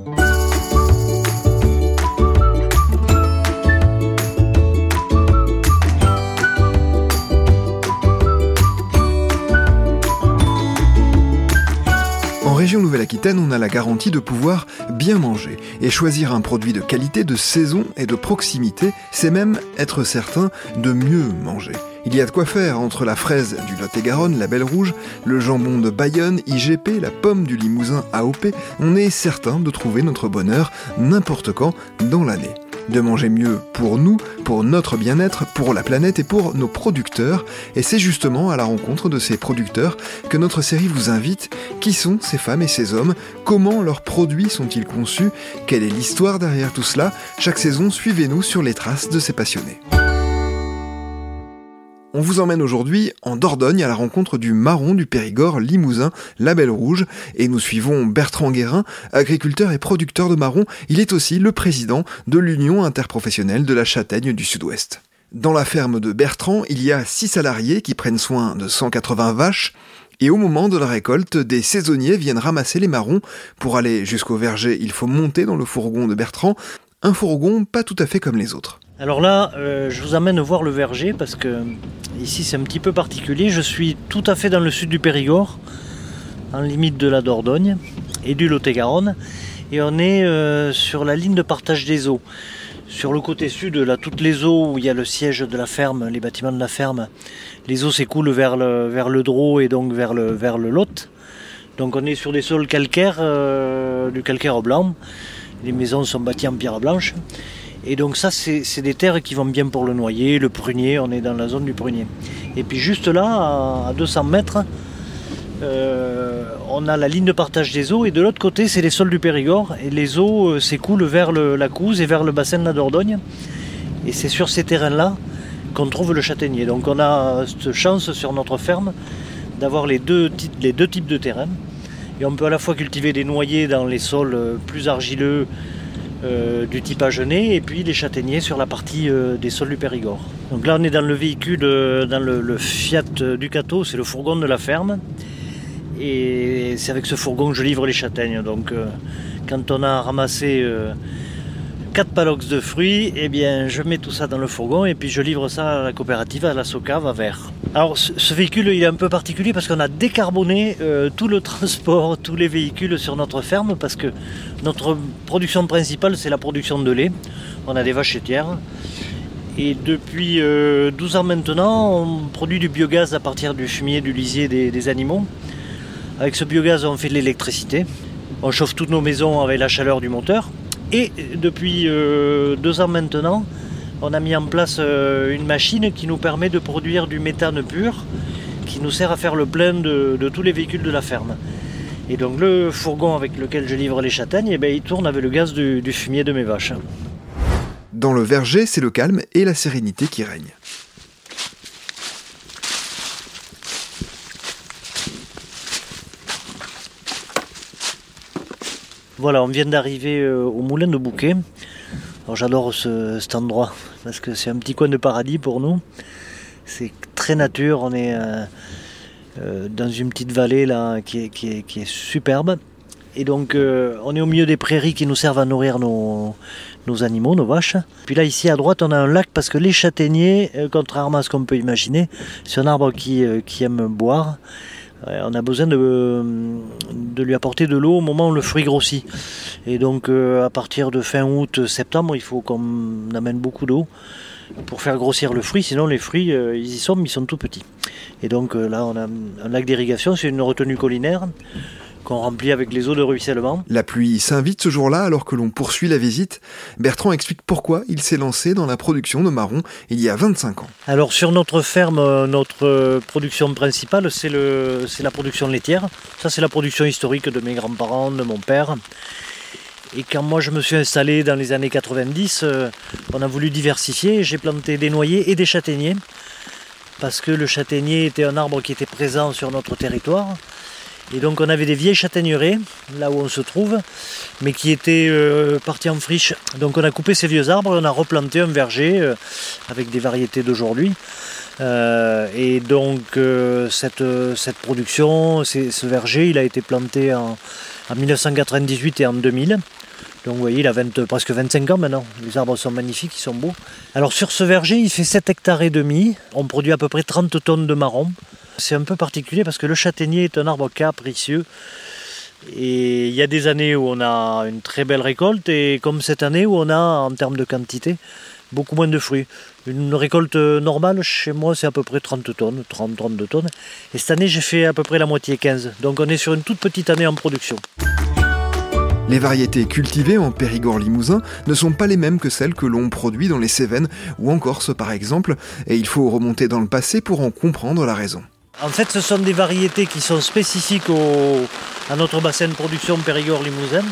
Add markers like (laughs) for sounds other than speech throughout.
En région Nouvelle-Aquitaine, on a la garantie de pouvoir bien manger. Et choisir un produit de qualité, de saison et de proximité, c'est même être certain de mieux manger. Il y a de quoi faire entre la fraise du Lot-et-Garonne, la Belle Rouge, le jambon de Bayonne, IGP, la pomme du Limousin AOP. On est certain de trouver notre bonheur n'importe quand dans l'année de manger mieux pour nous, pour notre bien-être, pour la planète et pour nos producteurs. Et c'est justement à la rencontre de ces producteurs que notre série vous invite. Qui sont ces femmes et ces hommes? Comment leurs produits sont-ils conçus? Quelle est l'histoire derrière tout cela? Chaque saison, suivez-nous sur les traces de ces passionnés. On vous emmène aujourd'hui en Dordogne à la rencontre du marron du Périgord limousin, la Belle Rouge, et nous suivons Bertrand Guérin, agriculteur et producteur de marron. Il est aussi le président de l'Union interprofessionnelle de la châtaigne du Sud-Ouest. Dans la ferme de Bertrand, il y a six salariés qui prennent soin de 180 vaches, et au moment de la récolte, des saisonniers viennent ramasser les marrons. Pour aller jusqu'au verger, il faut monter dans le fourgon de Bertrand, un fourgon pas tout à fait comme les autres. Alors là, euh, je vous amène voir le verger parce que ici c'est un petit peu particulier. Je suis tout à fait dans le sud du Périgord, en limite de la Dordogne et du Lot-et-Garonne. Et on est euh, sur la ligne de partage des eaux. Sur le côté sud, là, toutes les eaux où il y a le siège de la ferme, les bâtiments de la ferme, les eaux s'écoulent vers le, vers et donc vers le, vers le Lot. Donc on est sur des sols calcaires, euh, du calcaire blanc. Les maisons sont bâties en pierre blanche. Et donc ça, c'est des terres qui vont bien pour le noyer, le prunier, on est dans la zone du prunier. Et puis juste là, à 200 mètres, euh, on a la ligne de partage des eaux et de l'autre côté, c'est les sols du Périgord et les eaux euh, s'écoulent vers la Couze et vers le bassin de la Dordogne. Et c'est sur ces terrains-là qu'on trouve le châtaignier. Donc on a cette chance sur notre ferme d'avoir les deux, les deux types de terrains. Et on peut à la fois cultiver des noyers dans les sols euh, plus argileux, euh, du type Agenais et puis les châtaigniers sur la partie euh, des sols du Périgord. Donc là on est dans le véhicule, dans le, Fiat Ducato, c'est le fourgon de la ferme. Et c'est avec ce fourgon que je livre les châtaignes. Donc euh, quand on a ramassé 4 palox de fruits, eh bien je mets tout ça dans le fourgon et puis je livre ça à la coopérative, à la Socave à Vert. Alors ce, véhicule il est un peu particulier parce qu'on a décarboné euh, tout le (laughs) transport, tous les véhicules sur notre ferme parce que notre production principale c'est la production de lait. On a des vaches laitières. Et depuis 12 euh, ans maintenant, on produit du biogaz à partir du fumier du lisier des, animaux. Avec ce biogaz, on fait de l'électricité. On chauffe toutes nos maisons avec la chaleur du moteur. Et depuis euh, deux ans maintenant, on a mis en place euh, une machine qui nous permet de produire du méthane pur, qui nous sert à faire le plein de, tous les véhicules de la ferme. Et donc le fourgon avec lequel je livre les châtaignes, eh ben, il tourne avec le gaz du, du fumier de mes vaches. Dans le verger, c'est le calme et la sérénité qui règnent. Voilà, on vient d'arriver euh, au moulin de Bouquet. Alors j'adore cet endroit parce que c'est un petit coin de paradis pour nous. C'est très nature, on est euh, euh, dans une petite vallée là qui est, superbe. Et donc on est au milieu des prairies qui nous servent à nourrir nos, animaux, nos vaches. Puis là ici à droite on a un lac parce que les châtaigniers, contrairement à ce qu'on peut imaginer, c'est un arbre qui, qui aime boire on a besoin de, lui apporter de l'eau au moment où le fruit grossit. Et donc euh, à partir de fin août, septembre, il faut qu'on amène beaucoup d'eau pour faire grossir le fruit, sinon les fruits, euh, ils y sont, mais ils sont tout petits. Et donc euh, là, on a un lac d'irrigation, c'est une retenue collinaire qu'on remplit avec les eaux de ruissellement. La pluie s'invite ce jour-là alors que l'on poursuit la visite. Bertrand explique pourquoi il s'est lancé dans la production de marron il y a 25 ans. Alors sur notre ferme, euh, notre euh, production principale, c'est la production laitière. Ça c'est la production historique de mes grands-parents, de mon père. Et quand moi je me suis installé dans les années 90, euh, on a voulu diversifier. J'ai planté des noyers et des châtaigniers. Parce que le châtaignier était un arbre qui était présent sur notre territoire. Et donc on avait des vieilles châtaigneraies, là où on se trouve, mais qui étaient euh, parties en friche. Donc on a coupé ces vieux arbres on a replanté un verger euh, avec des variétés d'aujourd'hui. Euh, et donc cette, production, ce verger, il a été planté en, en, 1998 et en 2000. Donc vous voyez, il a presque 25 ans maintenant. Les arbres sont magnifiques, ils sont beaux. Alors sur ce verger, il fait 7 hectares et demi. On produit à peu près 30 tonnes de marron. C'est un peu particulier parce que le châtaignier est un arbre capricieux. Et il y a des années où on a une très belle récolte et comme cette année où on a en termes de quantité beaucoup moins de fruits. Une récolte normale chez moi c'est à peu près 30 tonnes, 30-32 tonnes. Et cette année j'ai fait à peu près la moitié 15. Donc on est sur une toute petite année en production. Les variétés cultivées en Périgord limousin ne sont pas les mêmes que celles que l'on produit dans les Cévennes ou en Corse par exemple, et il faut remonter dans le passé pour en comprendre la raison. En fait, ce sont des variétés qui sont spécifiques à notre bassin de production Périgord limousin.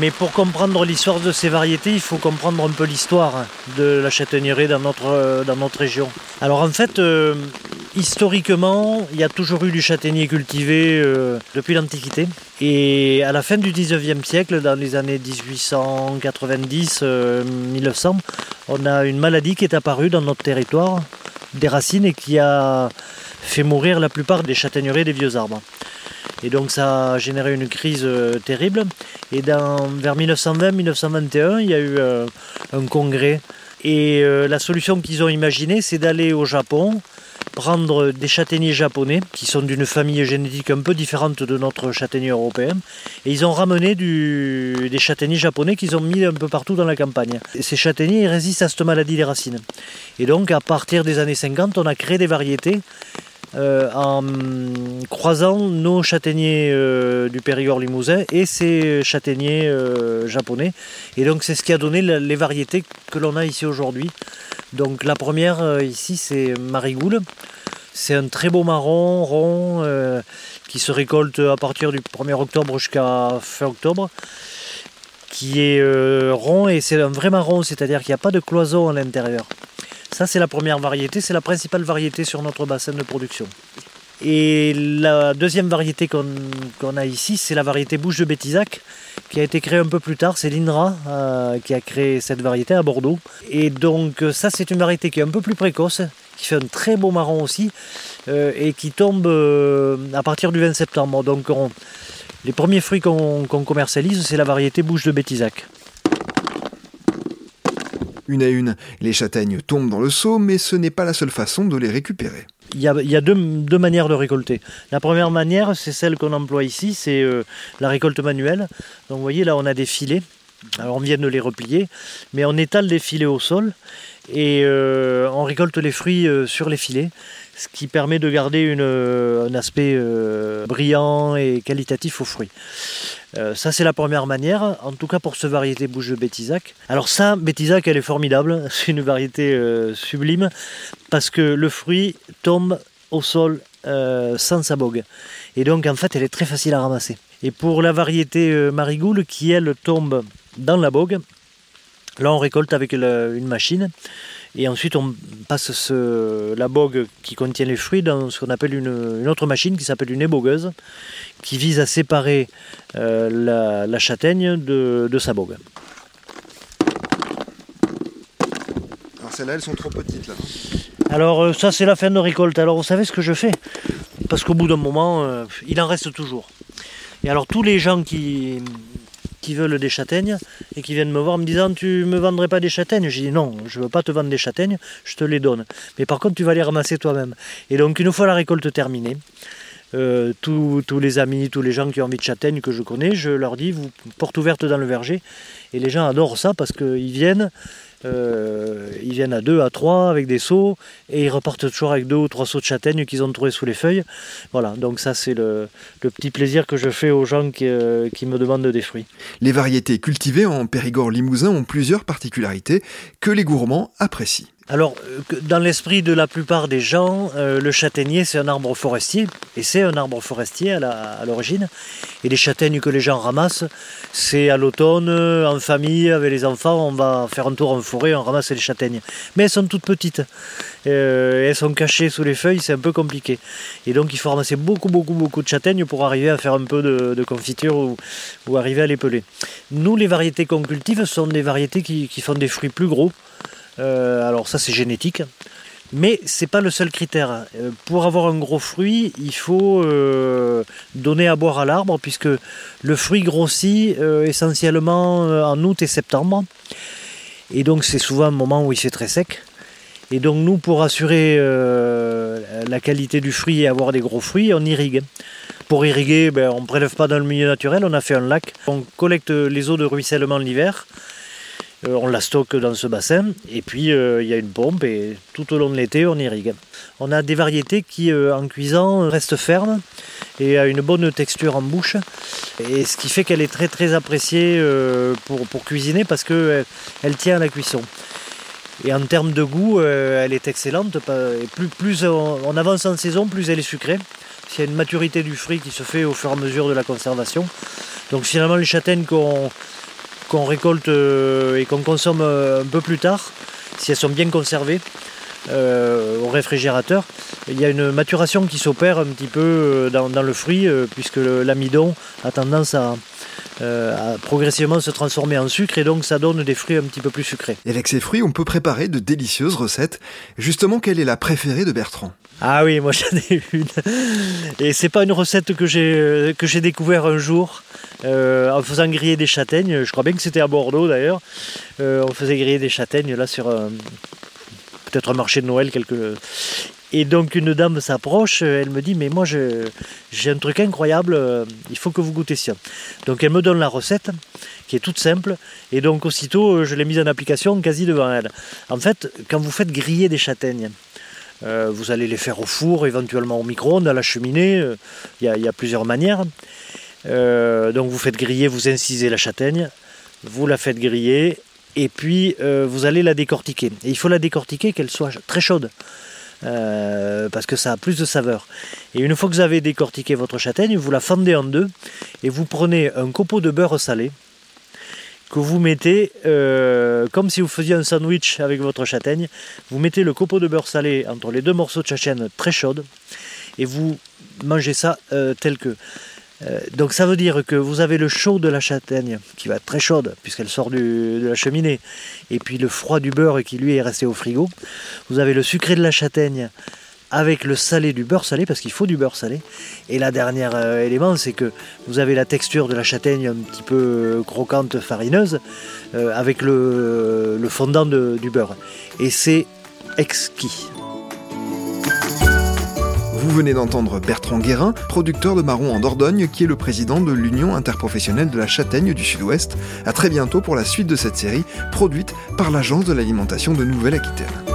Mais pour comprendre l'histoire de ces variétés, il faut comprendre un peu l'histoire de la châtaignerie dans notre, dans notre région. Alors en fait, euh, historiquement, il y a toujours eu du châtaignier cultivé euh, depuis l'Antiquité. Et à la fin du 19e siècle, dans les années 1890-1900, euh, on a une maladie qui est apparue dans notre territoire, des racines, et qui a fait mourir la plupart des châtaigneraies des vieux arbres. Et donc ça a généré une crise euh, terrible. Et vers 1920-1921, il y a eu euh, un congrès. Et euh, la solution qu'ils ont imaginée, c'est d'aller au Japon, prendre des châtaigniers japonais, qui sont d'une famille génétique un peu différente de notre châtaignier européen. Et ils ont ramené des châtaigniers japonais qu'ils ont mis un peu partout dans la campagne. Et ces châtaigniers résistent à cette maladie des racines. Et donc à partir des années 50, on a créé des variétés euh, en croisant nos châtaigniers euh, du Périgord limousin et ces châtaigniers euh, japonais. Et donc c'est ce qui a donné les variétés que l'on a ici aujourd'hui. Donc la première ici c'est Marigoule. C'est un très beau marron rond qui se récolte à partir du 1er octobre jusqu'à fin octobre qui est rond et c'est un vrai marron, c'est-à-dire qu'il n'y a pas de cloison à l'intérieur. Ça, c'est la première variété, c'est la principale variété sur notre bassin de production. Et la deuxième variété qu'on a ici, c'est la variété bouche de Bétisac, qui a été créée un peu plus tard. C'est l'INRA euh, qui a créé cette variété à Bordeaux. Et donc ça, c'est une variété qui est un peu plus précoce, qui fait un très beau marron aussi, euh, et qui tombe euh, à partir du 20 septembre. Donc les premiers fruits qu'on commercialise, c'est la variété bouche de Bétisac. Une à une, les châtaignes tombent dans le seau, mais ce n'est pas la seule façon de les récupérer. Il y a, deux, manières de récolter. La première manière, c'est celle qu'on emploie ici, c'est euh, la récolte manuelle. Donc vous voyez, là, on a des filets. Alors on vient de les replier, mais on étale les filets au sol et euh, on récolte les fruits euh, sur les filets, ce qui permet de garder un aspect brillant et qualitatif aux fruits. Euh, ça, c'est la première manière, en tout cas pour ce variété bouche de Bétisac. Alors ça, Bétisac, elle est formidable, (laughs) c'est une variété euh, sublime, parce que le fruit tombe au sol euh, sans sa bogue. Et donc, en fait, elle est très facile à ramasser. Et pour la variété Marigoule, qui, elle, tombe dans la bogue, là, on récolte avec une machine. Et ensuite, on passe la bogue qui contient les fruits dans ce qu'on appelle une, autre machine qui s'appelle une ébogueuse, qui vise à séparer euh, la, châtaigne de, sa bogue. Alors celles-là, elles sont trop petites là. Alors euh, ça, c'est la fin de récolte. Alors vous savez ce que je fais? Parce qu'au bout d'un moment, euh, il en reste toujours. Et alors tous les gens qui, veulent des châtaignes et qui viennent me voir me disant Tu me vendrais pas des châtaignes? J'ai dit Non, je veux pas te vendre des châtaignes, je te les donne. Mais par contre, tu vas les ramasser toi-même. Et donc, une fois la récolte terminée, euh, tous, les amis, tous les gens qui ont envie de châtaignes que je connais, je leur dis vous, porte ouverte dans le verger. Et les gens adorent ça parce qu'ils viennent, euh, ils viennent à deux, à trois avec des seaux et ils repartent toujours avec deux ou trois seaux de châtaignes qu'ils ont trouvés sous les feuilles. Voilà, donc ça c'est le, petit plaisir que je fais aux gens qui, euh, qui me demandent des fruits. Les variétés cultivées en Périgord limousin ont plusieurs particularités que les gourmands apprécient. Alors, euh, dans l'esprit de la plupart des gens, euh, le châtaignier, c'est un arbre forestier, et c'est un arbre forestier à l'origine. Et les châtaignes que les gens ramassent, c'est à l'automne, euh, en famille, avec les enfants, on va faire un tour en forêt, on ramasse les châtaignes. Mais elles sont toutes petites, elles sont cachées sous les feuilles, c'est un peu compliqué. Et donc, il faut ramasser beaucoup, beaucoup, beaucoup de châtaignes pour arriver à faire un peu de, confiture ou, arriver à les peler. Nous, les variétés qu'on cultive sont des variétés qui font des fruits plus gros. Euh, alors ça c'est génétique. Mais c'est pas le seul critère. Euh, pour avoir un gros fruit, il faut euh, donner à boire à l'arbre, puisque le fruit grossit essentiellement en août et septembre. Et donc c'est souvent un moment où il fait très sec. Et donc nous, pour assurer la qualité du fruit et avoir des gros fruits, on irrigue. Pour irriguer, ben, on ne prélève pas dans le milieu naturel, on a fait un lac. On collecte les eaux de ruissellement l'hiver on la stocke dans ce bassin et puis euh, il y a une pompe et tout au long de l'été on irrigue. On a des variétés qui euh, en cuisant restent fermes et a une bonne texture en bouche et ce qui fait qu'elle est très très appréciée pour, cuisiner parce qu'elle elle tient à la cuisson. Et en termes de goût, elle est excellente. Plus, plus on avance en saison, plus elle est sucrée. Il y a une maturité du fruit qui se fait au fur et à mesure de la conservation. Donc finalement, les châtaignes qu'on qu'on récolte euh, et qu'on consomme euh, un peu plus tard, si elles sont bien conservées euh, au réfrigérateur, il y a une maturation qui s'opère un petit peu dans, le fruit, puisque l'amidon a tendance à, progressivement se transformer en sucre et donc ça donne des fruits un petit peu plus sucrés. Et avec ces fruits, on peut préparer de délicieuses recettes. Justement, quelle est la préférée de Bertrand? Ah oui, moi (laughs) j'en ai une. Et c'est pas une recette que j'ai que j'ai découvert un jour. Euh, en faisant griller des châtaignes. Je crois bien que c'était à Bordeaux d'ailleurs. Euh, on faisait griller des châtaignes là sur peut-être un marché de Noël. Quelque... Et donc une dame s'approche, elle me dit mais moi j'ai un truc incroyable, il faut que vous goûtez ça. Donc elle me donne la recette qui est toute simple et donc aussitôt je l'ai mise en application quasi devant elle. En fait quand vous faites griller des châtaignes, euh, vous allez les faire au four, éventuellement au micro-ondes, à la cheminée, il y, a plusieurs manières. Euh, donc vous faites griller, vous incisez la châtaigne, vous la faites griller et puis euh, vous allez la décortiquer. Et il faut la décortiquer qu'elle soit très chaude. Euh, parce que ça a plus de saveur. Et une fois que vous avez décortiqué votre châtaigne, vous la fendez en deux et vous prenez un copeau de beurre salé que vous mettez comme si vous faisiez un sandwich avec votre châtaigne. Vous mettez le copeau de beurre salé entre les deux morceaux de châtaigne très chaude et vous mangez ça tel que. Euh, donc ça veut dire que vous avez le chaud de la châtaigne qui va être très chaude puisqu'elle sort de la cheminée et puis le froid du beurre qui lui est resté au frigo. Vous avez le sucré de la châtaigne avec le salé du beurre salé parce qu'il faut du beurre salé. Et la dernière euh, élément c'est que vous avez la texture de la châtaigne un petit peu croquante, farineuse euh, avec le, fondant du beurre. Et c'est exquis. Vous venez d'entendre Bertrand Guérin, producteur de marron en Dordogne, qui est le président de l'Union interprofessionnelle de la châtaigne du Sud-Ouest. A très bientôt pour la suite de cette série, produite par l'Agence de l'alimentation de Nouvelle-Aquitaine.